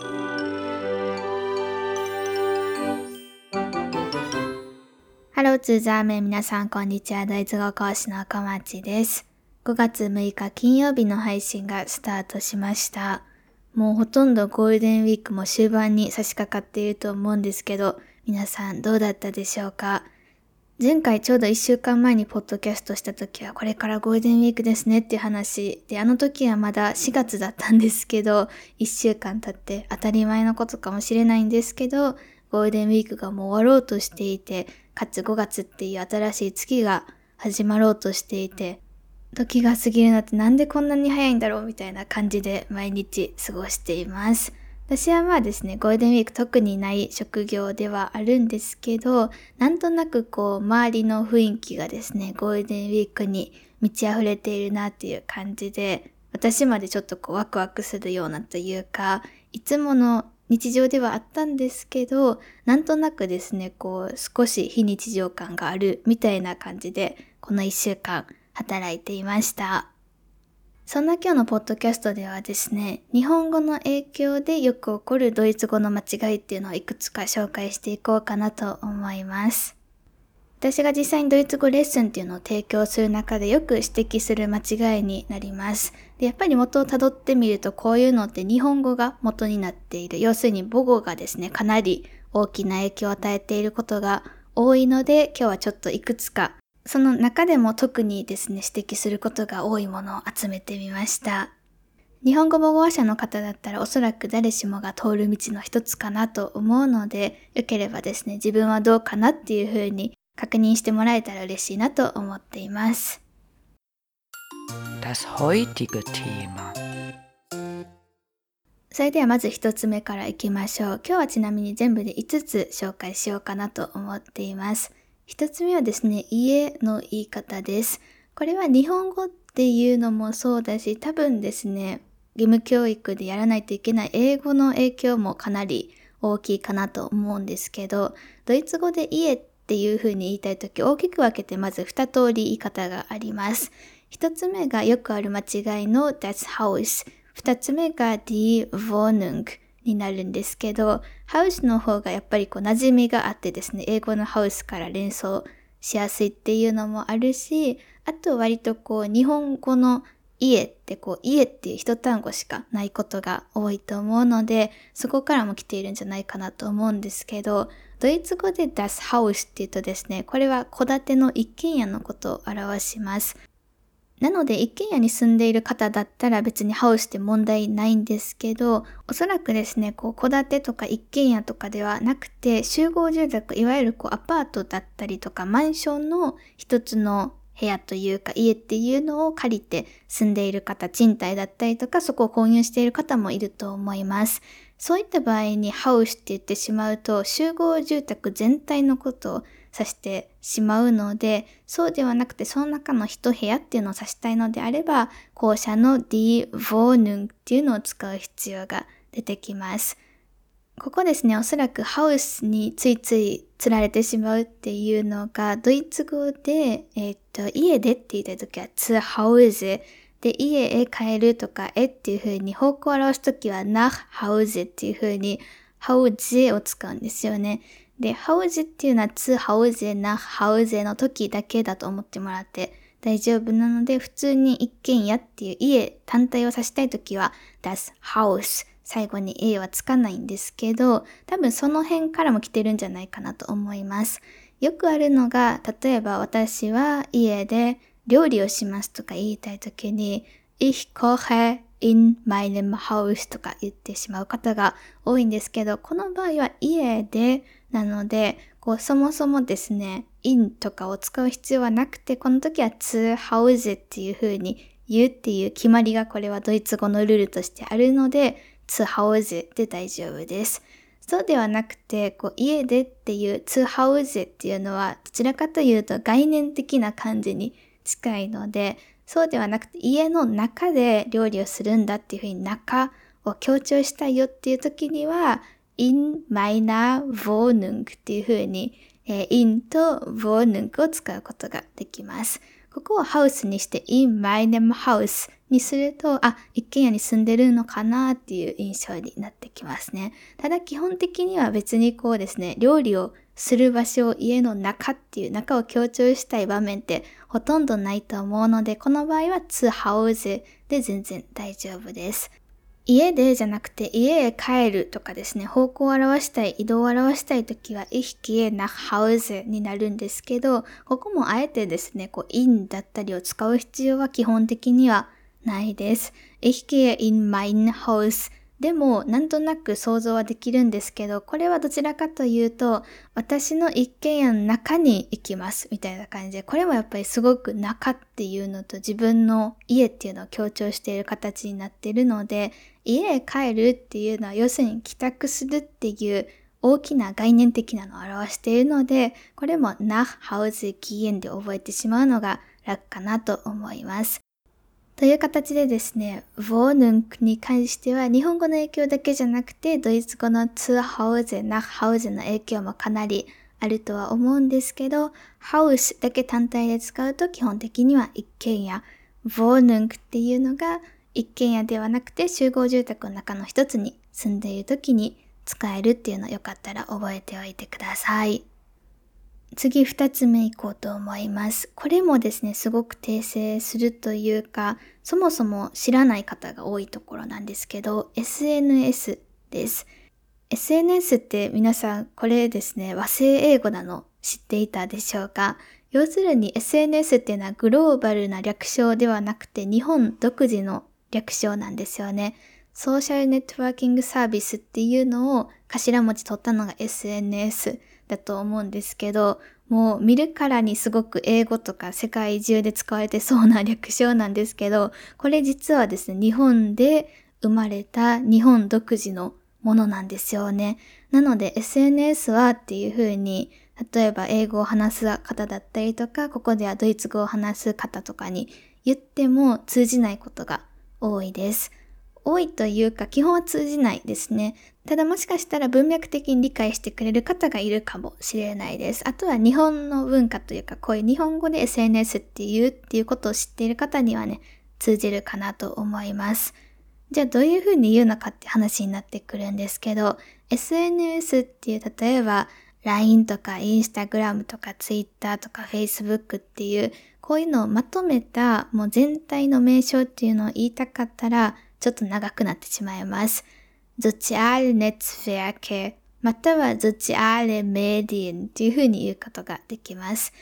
ハローツーザーメン皆さんこんにちは。ドイツ語講師の小町です。5月6日金曜日の配信がスタートしました。もうほとんどゴールデンウィークも終盤に差し掛かっていると思うんですけど、皆さんどうだったでしょうか？前回ちょうど1週間前にポッドキャストした時はこれからゴールデンウィークですねっていう話で、あの時はまだ4月だったんですけど、1週間経って当たり前のことかもしれないんですけど、ゴールデンウィークがもう終わろうとしていて、かつ5月っていう新しい月が始まろうとしていて、時が過ぎるのってなんでこんなに早いんだろうみたいな感じで毎日過ごしています。私はまあですね、ゴールデンウィーク特にない職業ではあるんですけど、なんとなくこう、周りの雰囲気がですね、ゴールデンウィークに満ち溢れているなっていう感じで、私までちょっとこうワクワクするようなというか、いつもの日常ではあったんですけど、なんとなくですね、こう少し非日常感があるみたいな感じで、この一週間働いていました。そんな今日のポッドキャストではですね、日本語の影響でよく起こるドイツ語の間違いっていうのをいくつか紹介していこうかなと思います。私が実際にドイツ語レッスンっていうのを提供する中でよく指摘する間違いになります。でやっぱり元をたどってみるとこういうのって日本語が元になっている。要するに母語がですね、かなり大きな影響を与えていることが多いので今日はちょっといくつかその中でも特にですね、指摘することが多いものを集めてみました。日本語母語話者の方だったらおそらく誰しもが通る道の一つかなと思うので、よければですね、自分はどうかなっていうふうに確認してもらえたら嬉しいなと思っています。Das heutige Thema それではまず一つ目からいきましょう。今日はちなみに全部で5つ紹介しようかなと思っています。一つ目はですね、家の言い方です。これは日本語っていうのもそうだし、多分ですね、義務教育でやらないといけない英語の影響もかなり大きいかなと思うんですけど、ドイツ語で家っていう風に言いたいとき大きく分けてまず2通り言い方があります。1つ目がよくある間違いの Das Haus。2つ目が Die Wohnung になるんですけど、ハウスの方がやっぱりこう馴染みがあってですね、英語のハウスから連想しやすいっていうのもあるし、あと割とこう日本語の家ってこう家っていう一単語しかないことが多いと思うので、そこからも来ているんじゃないかなと思うんですけど、ドイツ語で das Haus って言うとですね、これは戸建ての一軒家のことを表します。なので一軒家に住んでいる方だったら別にハウスって問題ないんですけど、おそらくですね、こう戸建てとか一軒家とかではなくて集合住宅、いわゆるこうアパートだったりとかマンションの一つの部屋というか家っていうのを借りて住んでいる方、賃貸だったりとかそこを購入している方もいると思います。そういった場合にハウスって言ってしまうと集合住宅全体のことを指してしまうので、そうではなくてその中の一部屋っていうのを指したいのであれば、校舎の die Wohnung っていうのを使う必要が出てきます。ここですね、おそらくハウスについつい釣られてしまうっていうのが、ドイツ語で、えっ、と、家でって言いたいときは、ツハウズ。で、家へ帰るとか、えっていう風に方向を表すときは、nach Hause っていう風に、ハウゼを使うんですよね。で、ハウゼっていうのは、ツハウゼ、nach Hause の時だけだと思ってもらって大丈夫なので、普通に一軒家っていう家単体を指したいときは、das Haus 最後に A はつかないんですけど、多分その辺からも来てるんじゃないかなと思います。よくあるのが、例えば私は家で料理をしますとか言いたいときに、Ich koche in meinem Haus とか言ってしまう方が多いんですけど、この場合は家でなので、こうそもそもですね、in とかを使う必要はなくて、この時は zu Hause っていう風に言うっていう決まりがこれはドイツ語のルールとしてあるので、ツハウゼで大丈夫です。そうではなくて、こう家でっていうツハウゼっていうのは、どちらかというと概念的な感じに近いので、そうではなくて家の中で料理をするんだっていうふうに中を強調したいよっていう時には、in meiner Wohnung っていうふうに、えー、in と Wohnung を使うことができます。ここをハウスにして in my name house にすると、あ、一軒家に住んでるのかなっていう印象になってきますね。ただ基本的には別にこうですね、料理をする場所を家の中っていう中を強調したい場面ってほとんどないと思うので、この場合は to house で全然大丈夫です。家でじゃなくて家へ帰るとかですね、方向を表したい、移動を表したい時は ich gehe nach Hause になるんですけど、ここもあえてですね、こう in だったりを使う必要は基本的にはないです。Ich gehe in mein Haus でも、なんとなく想像はできるんですけど、これはどちらかというと、私の一軒家の中に行きます、みたいな感じで、これもやっぱりすごく中っていうのと自分の家っていうのを強調している形になっているので、家へ帰るっていうのは、要するに帰宅するっていう大きな概念的なのを表しているので、これも nach Hause gehen で覚えてしまうのが楽かなと思います。という形でですね、wohnen に関しては日本語の影響だけじゃなくて、ドイツ語の zu Hause、nach Hause の影響もかなりあるとは思うんですけど、house だけ単体で使うと基本的には一軒家、wohnen っていうのが一軒家ではなくて集合住宅の中の一つに住んでいる時に使えるっていうのをよかったら覚えておいてください。次二つ目いこうと思います。これもですね、すごく訂正するというか、そもそも知らない方が多いところなんですけど、SNS です。SNS って皆さんこれですね、和製英語なの知っていたでしょうか？要するに SNS っていうのはグローバルな略称ではなくて日本独自の略称なんですよね。ソーシャルネットワーキングサービスっていうのを頭文字取ったのが SNS だと思うんですけど、もう見るからにすごく英語とか世界中で使われてそうな略称なんですけど、これ実はですね、日本で生まれた日本独自のものなんですよね。なので SNS はっていう風に、例えば英語を話す方だったりとか、ここではドイツ語を話す方とかに言っても通じないことが多いです。多いというか基本は通じないですね。ただもしかしたら文脈的に理解してくれる方がいるかもしれないです。あとは日本の文化というかこういう日本語で SNS っていうっていうことを知っている方にはね、通じるかなと思います。じゃあどういうふうに言うのかって話になってくるんですけど、SNS っていう例えば LINE とか Instagram とか Twitter とか Facebook っていうこういうのをまとめたもう全体の名称っていうのを言いたかったらちょっと長くなってしまいます。soziale Netzwerke または soziale Medien っていうふうに言うことができます。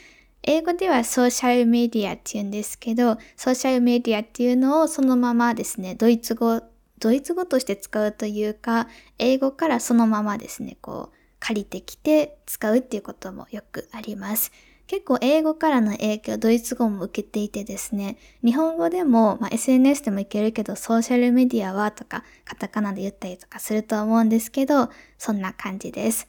英語ではソーシャルメディアって言うんですけど、ソーシャルメディアっていうのをそのままですね、ドイツ語、ドイツ語として使うというか、英語からそのままですね、こう、借りてきて使うっていうこともよくあります。結構英語からの影響、ドイツ語も受けていてですね、日本語でも、まあ、SNS でもいけるけど、ソーシャルメディアはとか、カタカナで言ったりとかすると思うんですけど、そんな感じです。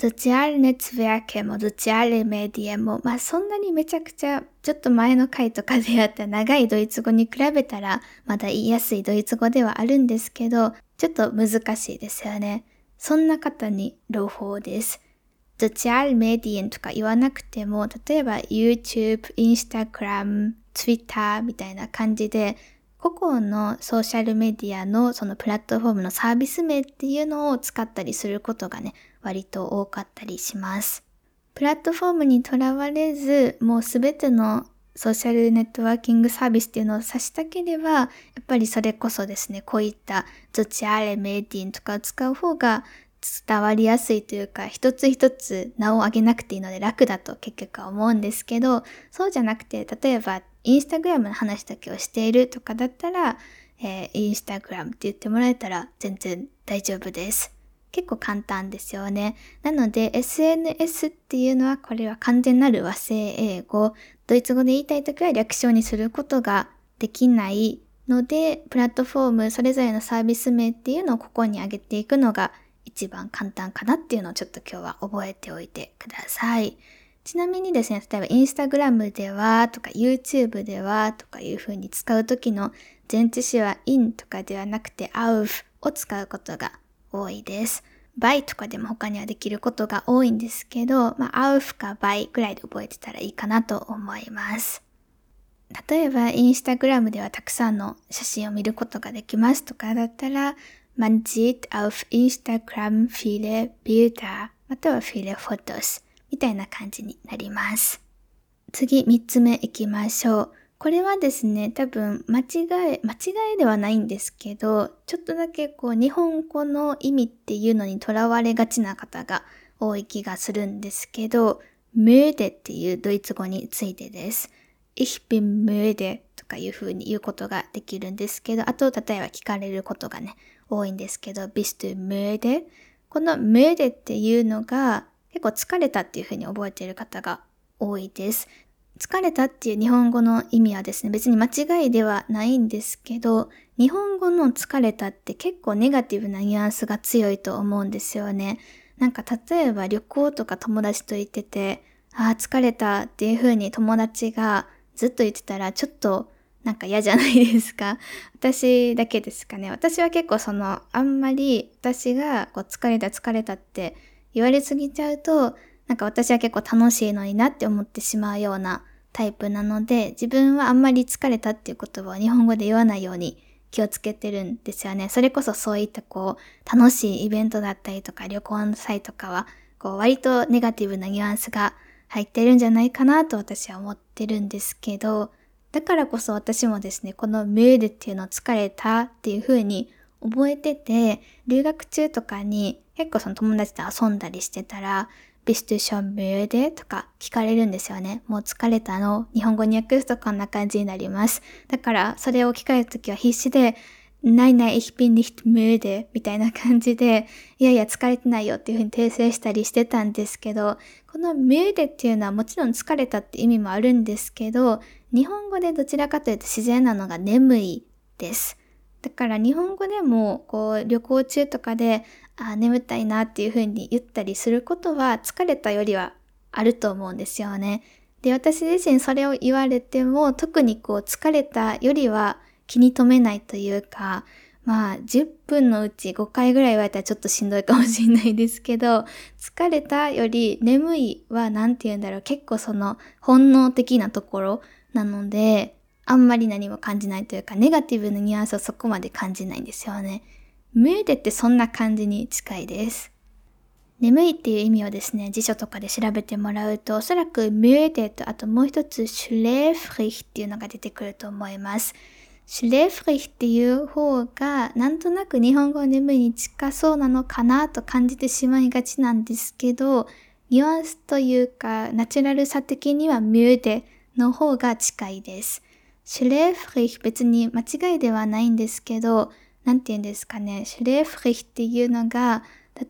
ソチアルネツベアケもソチアルメディアも、まあそんなにめちゃくちゃ、ちょっと前の回とかでやった長いドイツ語に比べたら、まだ言いやすいドイツ語ではあるんですけど、ちょっと難しいですよね。そんな方に朗報です。ソチアルメディアとか言わなくても、例えば YouTube、Instagram、Twitter みたいな感じで、個々のソーシャルメディアのそのプラットフォームのサービス名っていうのを使ったりすることがね、割と多かったりします。プラットフォームにとらわれず、もうすべてのソーシャルネットワーキングサービスっていうのを指したければ、やっぱりそれこそですね、こういったゾチアレメディンとかを使う方が伝わりやすいというか、一つ一つ名を挙げなくていいので楽だと結局は思うんですけど、そうじゃなくて、例えばインスタグラムの話だけをしているとかだったら、えー、インスタグラムって言ってもらえたら全然大丈夫です。結構簡単ですよね。なので SNS っていうのはこれは完全なる和製英語。ドイツ語で言いたいときは略称にすることができないので、プラットフォームそれぞれのサービス名っていうのをここに上げていくのが一番簡単かなっていうのをちょっと今日は覚えておいてください。ちなみにですね、例えばインスタグラムではとか YouTube ではとかいう風に使う時の前置詞は in とかではなくて auf を使うことが多いです。by とかでも他にはできることが多いんですけど、まあ auf か by くらいで覚えてたらいいかなと思います。例えば、インスタグラムではたくさんの写真を見ることができますとかだったら、man sieht auf Instagram viele Bilder または viele Fotos みたいな感じになります。次、三つ目行きましょう。これはですね、多分間違い、間違いではないんですけど、ちょっとだけこう日本語の意味っていうのにとらわれがちな方が多い気がするんですけど、müde っていうドイツ語についてです。ich bin müde とかいう風に言うことができるんですけど、あと例えば聞かれることがね、多いんですけど、bist du müde? この müde っていうのが結構疲れたっていう風に覚えている方が多いです。疲れたっていう日本語の意味はですね、別に間違いではないんですけど、日本語の疲れたって結構ネガティブなニュアンスが強いと思うんですよね。なんか例えば旅行とか友達と行ってて、ああ、疲れたっていう風に友達がずっと言ってたらちょっとなんか嫌じゃないですか。私だけですかね。私は結構その、あんまり私がこう疲れた疲れたって言われすぎちゃうと、なんか私は結構楽しいのになって思ってしまうようなタイプなので、自分はあんまり疲れたっていう言葉を日本語で言わないように気をつけてるんですよね。それこそそういったこう、楽しいイベントだったりとか旅行の際とかは、こう割とネガティブなニュアンスが入ってるんじゃないかなと私は思ってるんですけど、だからこそ私もですね、このメールっていうのを疲れたっていう風に覚えてて、留学中とかに結構その友達と遊んだりしてたら、ビストションメーでとか聞かれるんですよね。もう疲れたの日本語に訳すとこんな感じになります。だからそれを聞かれるときは必死で、ないない、ich bin nicht müde みたいな感じで、いやいや疲れてないよっていうふうに訂正したりしてたんですけど、この müde っていうのはもちろん疲れたって意味もあるんですけど、日本語でどちらかというと自然なのが眠いです。だから日本語でもこう旅行中とかであ眠たいなっていう風に言ったりすることは疲れたよりはあると思うんですよね。で、私自身それを言われても特にこう疲れたよりは気に留めないというか、まあ10分のうち5回ぐらい言われたらちょっとしんどいかもしれないですけど、疲れたより眠いは何て言うんだろう結構その本能的なところなので、あんまり何も感じないというか、ネガティブなニュアンスをそこまで感じないんですよね。ムーデってそんな感じに近いです。眠いっていう意味をですね、辞書とかで調べてもらうと、おそらくムーデとあともう一つシュレーフリヒっていうのが出てくると思います。シュレーフリヒっていう方が、なんとなく日本語眠いに近そうなのかなと感じてしまいがちなんですけど、ニュアンスというか、ナチュラルさ的にはミューデの方が近いです。シュレーフリヒ別に間違いではないんですけど、なんて言うんですかね、シュレーフリヒっていうのが、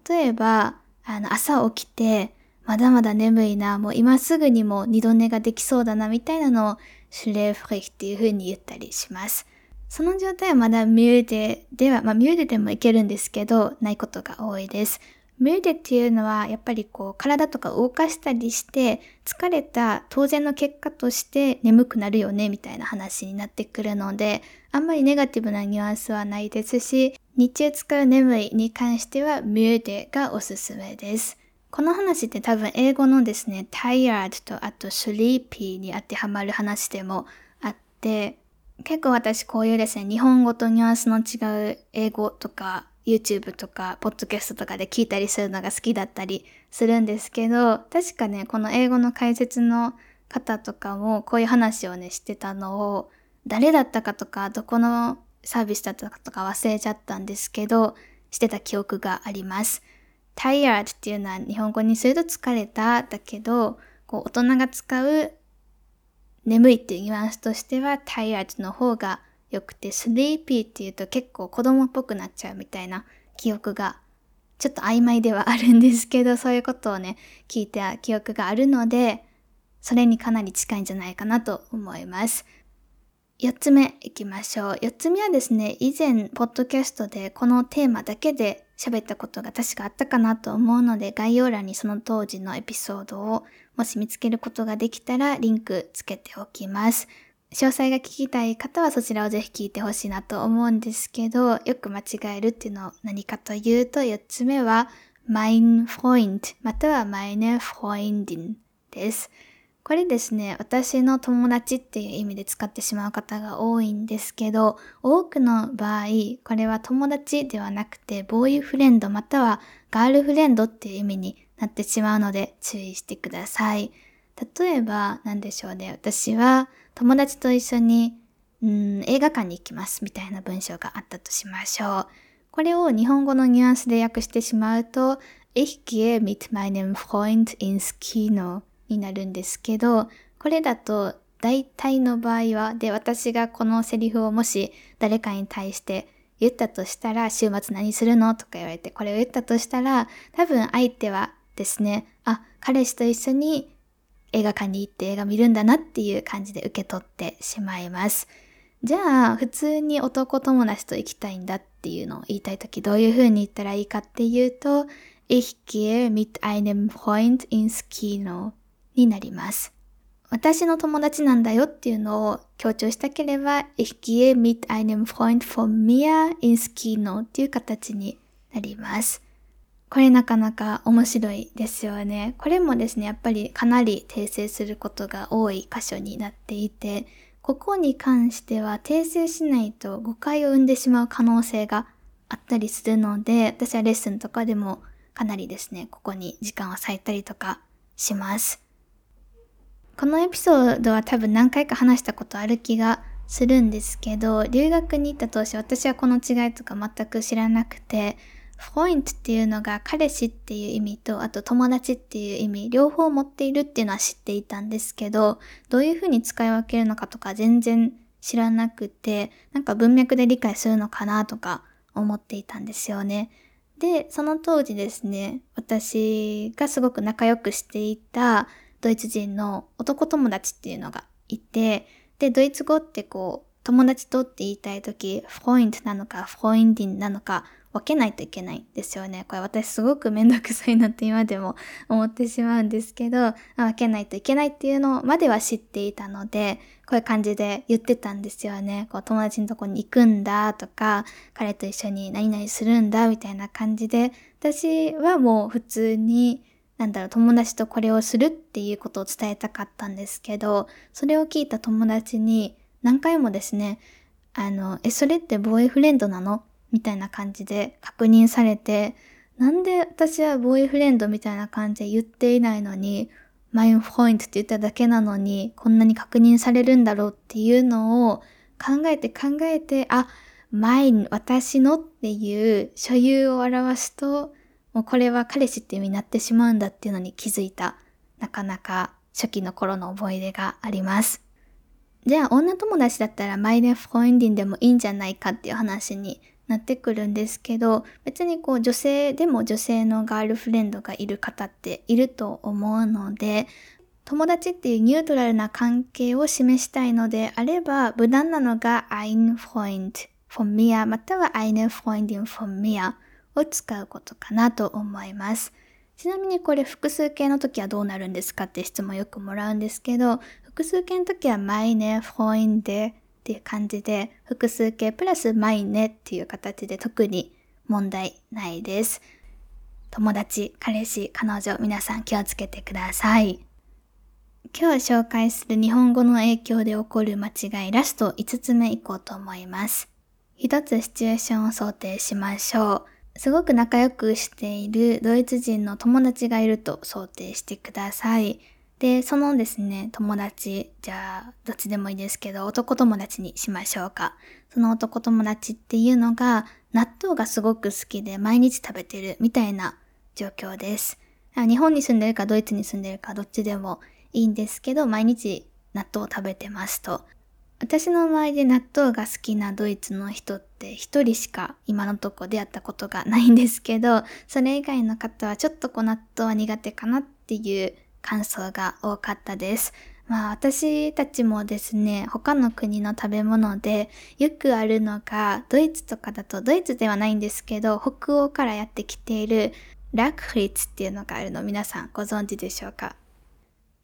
例えば、あの、朝起きて、まだまだ眠いな、もう今すぐにも二度寝ができそうだな、みたいなのを、シュレーフリヒっていう風に言ったりします。その状態はまだミューデでは、まあミューデでもいけるんですけど、ないことが多いです。ムーデっていうのはやっぱりこう体とか動かしたりして疲れた当然の結果として眠くなるよねみたいな話になってくるのであんまりネガティブなニュアンスはないですし日中使う眠いに関してはムーデがおすすめです。この話って多分英語のですね tired とあと sleepy に当てはまる話でもあって結構私こういうですね日本語とニュアンスの違う英語とか YouTube とか、ポッドキャストとかで聞いたりするのが好きだったりするんですけど、確かね、この英語の解説の方とかもこういう話をね、してたのを、誰だったかとか、どこのサービスだったかとか忘れちゃったんですけど、してた記憶があります。tired っていうのは日本語にすると疲れただけど、こう大人が使う眠いっていうニュアンスとしては tired の方がよくて、スリーピーって言うと結構子供っぽくなっちゃうみたいな記憶が、ちょっと曖昧ではあるんですけど、そういうことをね、聞いた記憶があるので、それにかなり近いんじゃないかなと思います。四つ目いきましょう。四つ目はですね、以前、ポッドキャストでこのテーマだけで喋ったことが確かあったかなと思うので、概要欄にその当時のエピソードをもし見つけることができたらリンクつけておきます。詳細が聞きたい方はそちらをぜひ聞いてほしいなと思うんですけど、よく間違えるっていうのは何かというと、4つ目は mein Freund または meine Freundin です。これですね、私の友達っていう意味で使ってしまう方が多いんですけど、多くの場合、これは友達ではなくて、ボーイフレンドまたはガールフレンドっていう意味になってしまうので注意してください。例えば、何でしょうね。私は友達と一緒に、うん、映画館に行きますみたいな文章があったとしましょう。これを日本語のニュアンスで訳してしまうと、Ich gehe mit meinem Freund ins Kino になるんですけど、これだと大体の場合は、で、私がこのセリフをもし誰かに対して言ったとしたら、週末何するの？とか言われて、これを言ったとしたら、多分相手はですね、あ、彼氏と一緒に映画館に行って映画見るんだなっていう感じで受け取ってしまいます。じゃあ、普通に男友達と行きたいんだっていうのを言いたいときどういう風に言ったらいいかっていうと、Ich gehe mit einem Freund ins Kino になります。私の友達なんだよっていうのを強調したければ、ich gehe mit einem Freund von mir ins Kino っていう形になります。これなかなか面白いですよね。これもですね、やっぱりかなり訂正することが多い箇所になっていて、ここに関しては訂正しないと誤解を生んでしまう可能性があったりするので、私はレッスンとかでもかなりですね、ここに時間を割いたりとかします。このエピソードは多分何回か話したことある気がするんですけど、留学に行った当初私はこの違いとか全く知らなくて、フォイントっていうのが彼氏っていう意味と、あと友達っていう意味、両方持っているっていうのは知っていたんですけど、どういうふうに使い分けるのかとか全然知らなくて、なんか文脈で理解するのかなとか思っていたんですよね。で、その当時ですね、私がすごく仲良くしていたドイツ人の男友達っていうのがいて、で、ドイツ語ってこう、友達とって言いたいとき、フォイントなのか、フォインディンなのか、分けないといけないんですよね。これ私すごくめんどくさいなって今でも思ってしまうんですけど、分けないといけないっていうのまでは知っていたので、こういう感じで言ってたんですよね。こう友達のとこに行くんだとか、彼と一緒に何々するんだみたいな感じで、私はもう普通になんだろう、友達とこれをするっていうことを伝えたかったんですけど、それを聞いた友達に何回もですね、あの、え、それってボーイフレンドなの？みたいな感じで確認されて、なんで私はボーイフレンドみたいな感じで言っていないのに、マインポイントって言っただけなのに、こんなに確認されるんだろうっていうのを考えて考えて、あ、マイン、私のっていう所有を表すと、もうこれは彼氏って意味になってしまうんだっていうのに気づいた、なかなか初期の頃の思い出があります。じゃあ女友達だったらマイネフコインディンでもいいんじゃないかっていう話になってくるんですけど、別にこう女性でも女性のガールフレンドがいる方っていると思うので、友達っていうニュートラルな関係を示したいのであれば、無難なのが ein Freund von mir または eine Freundin von mir を使うことかなと思います。ちなみにこれ複数形の時はどうなるんですかって質問よくもらうんですけど、複数形の時は meine Freunde っていう感じで、複数形プラスマイネっていう形で特に問題ないです。友達、彼氏、彼女、皆さん気をつけてください。今日紹介する日本語の影響で起こる間違いラスト5つ目いこうと思います。一つシチュエーションを想定しましょう。すごく仲良くしているドイツ人の友達がいると想定してください。で、そのですね、友達、じゃあ、どっちでもいいですけど、男友達にしましょうか。その男友達っていうのが、納豆がすごく好きで毎日食べてるみたいな状況です。日本に住んでるかドイツに住んでるかどっちでもいいんですけど、毎日納豆を食べてますと。私の周りで納豆が好きなドイツの人って一人しか今のとこ出会ったことがないんですけど、それ以外の方はちょっとこう納豆は苦手かなっていう感想が多かったです。まあ私たちもですね、他の国の食べ物でよくあるのが、ドイツとかだと、ドイツではないんですけど、北欧からやってきているラクフリッツっていうのがあるの皆さんご存知でしょうか？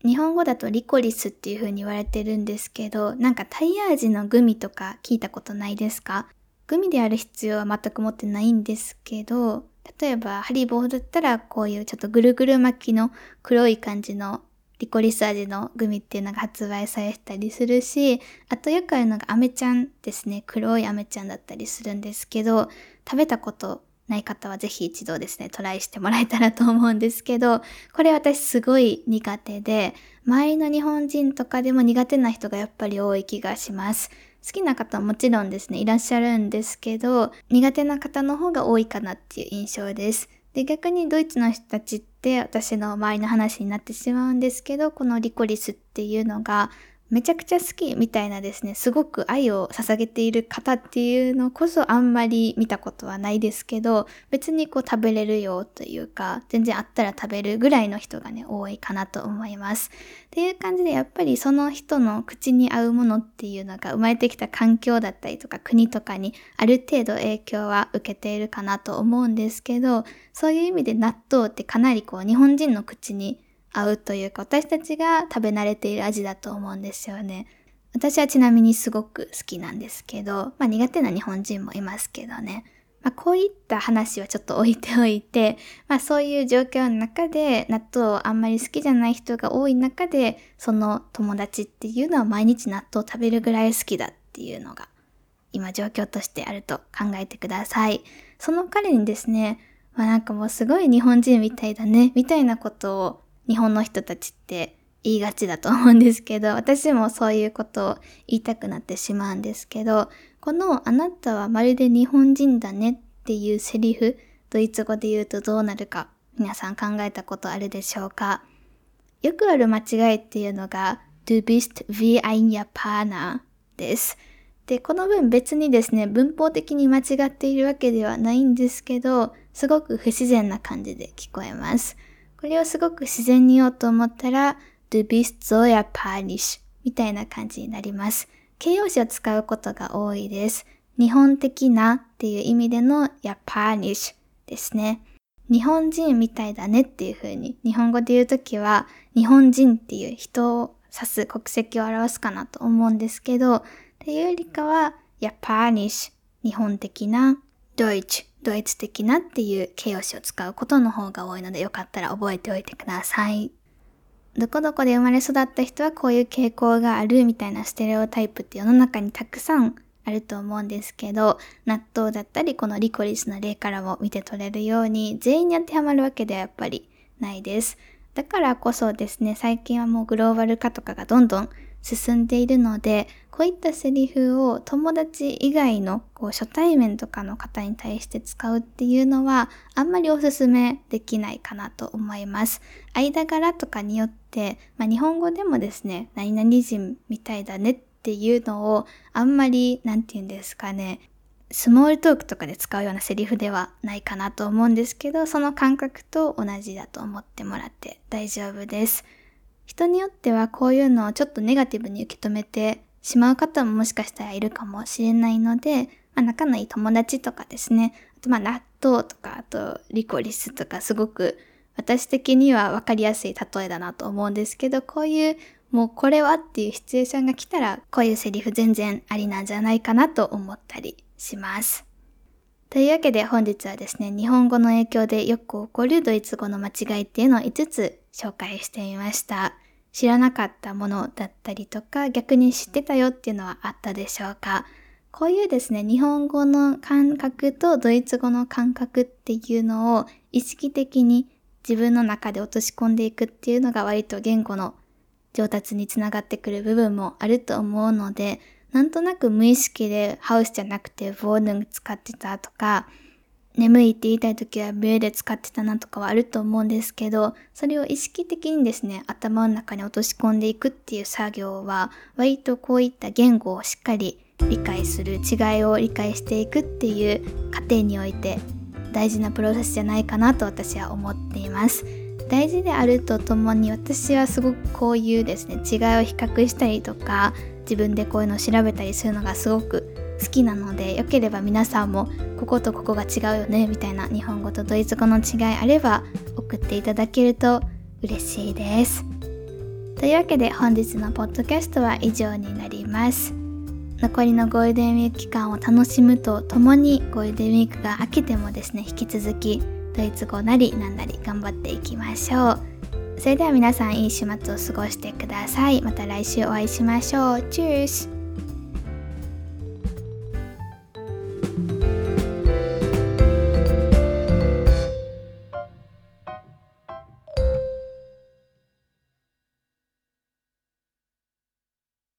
日本語だとリコリスっていう風に言われてるんですけど、なんかタイヤ味のグミとか聞いたことないですか？グミである必要は全く持ってないんですけど、例えばハリボーだったらこういうちょっとぐるぐる巻きの黒い感じのリコリス味のグミっていうのが発売されたりするし、あとよくあるのがアメちゃんですね。黒いアメちゃんだったりするんですけど、食べたことない方はぜひ一度ですね、トライしてもらえたらと思うんですけど、これ私すごい苦手で、周りの日本人とかでも苦手な人がやっぱり多い気がします。好きな方はもちろんですね、いらっしゃるんですけど、苦手な方の方が多いかなっていう印象です。で、逆にドイツの人たちって私の周りの話になってしまうんですけど、このリコリスっていうのがめちゃくちゃ好きみたいなですね、すごく愛を捧げている方っていうのこそあんまり見たことはないですけど、別にこう食べれるよというか、全然あったら食べるぐらいの人がね、多いかなと思います。っていう感じでやっぱりその人の口に合うものっていうのが生まれてきた環境だったりとか国とかにある程度影響は受けているかなと思うんですけど、そういう意味で納豆ってかなりこう日本人の口に合うというか、私たちが食べ慣れている味だと思うんですよね。私はちなみにすごく好きなんですけど、まあ苦手な日本人もいますけどね。まあこういった話はちょっと置いておいて、まあそういう状況の中で納豆をあんまり好きじゃない人が多い中で、その友達っていうのは毎日納豆を食べるぐらい好きだっていうのが今状況としてあると考えてください。その彼にですね、まあなんかもうすごい日本人みたいだね、みたいなことを日本の人たちって言いがちだと思うんですけど、私もそういうことを言いたくなってしまうんですけど、このあなたはまるで日本人だねっていうセリフ、ドイツ語で言うとどうなるか、皆さん考えたことあるでしょうか？よくある間違いっていうのが、Du bist wie ein Japaner です。で、この文別にですね、文法的に間違っているわけではないんですけど、すごく不自然な感じで聞こえます。これをすごく自然に言おうと思ったら、du bist so japanisch みたいな感じになります。形容詞を使うことが多いです。日本的なっていう意味での japanisch ですね。日本人みたいだねっていう風に日本語で言うときは日本人っていう人を指す国籍を表すかなと思うんですけど、っていうよりかは japanisch 日本的なドイツドイツ的なっていう形容詞を使うことの方が多いのでよかったら覚えておいてください。どこどこで生まれ育った人はこういう傾向があるみたいなステレオタイプって世の中にたくさんあると思うんですけど、納豆だったりこのリコリスの例からも見て取れるように全員に当てはまるわけではやっぱりないです。だからこそですね、最近はもうグローバル化とかがどんどん進んでいるので、こういったセリフを友達以外のこう初対面とかの方に対して使うっていうのはあんまりおすすめできないかなと思います。間柄とかによって、まあ、日本語でもですね、何々人みたいだねっていうのをあんまり、なんて言うんですかね、スモールトークとかで使うようなセリフではないかなと思うんですけど、その感覚と同じだと思ってもらって大丈夫です。人によってはこういうのをちょっとネガティブに受け止めてしまう方ももしかしたらいるかもしれないので、まあ、仲のいい友達とかですね、あとまあ納豆とか、あとリコリスとかすごく私的には分かりやすい例えだなと思うんですけど、こういうもうこれはっていうシチュエーションが来たら、こういうセリフ全然ありなんじゃないかなと思ったりします。というわけで本日はですね、日本語の影響でよく起こるドイツ語の間違いっていうのを5つ紹介してみました。知らなかったものだったりとか、逆に知ってたよっていうのはあったでしょうか？こういうですね、日本語の感覚とドイツ語の感覚っていうのを意識的に自分の中で落とし込んでいくっていうのが割と言語の上達につながってくる部分もあると思うので、なんとなく無意識でハウスじゃなくてボーヌン使ってたとか、眠いって言いたい時はーで使ってたなとかはあると思うんですけど、それを意識的にですね、頭の中に落とし込んでいくっていう作業は、割とこういった言語をしっかり理解する、違いを理解していくっていう過程において大事なプロセスじゃないかなと私は思っています。大事であるとともに私はすごくこういうですね、違いを比較したりとか、自分でこういうのを調べたりするのがすごく好きなのでよければ皆さんもこことここが違うよねみたいな日本語とドイツ語の違いあれば送っていただけると嬉しいです。というわけで本日のポッドキャストは以上になります。残りのゴールデンウィーク期間を楽しむとともにゴールデンウィークが明けてもですね引き続きドイツ語なりなんなり頑張っていきましょう。それでは皆さんいい週末を過ごしてくださいまた来週お会いしましょうチュース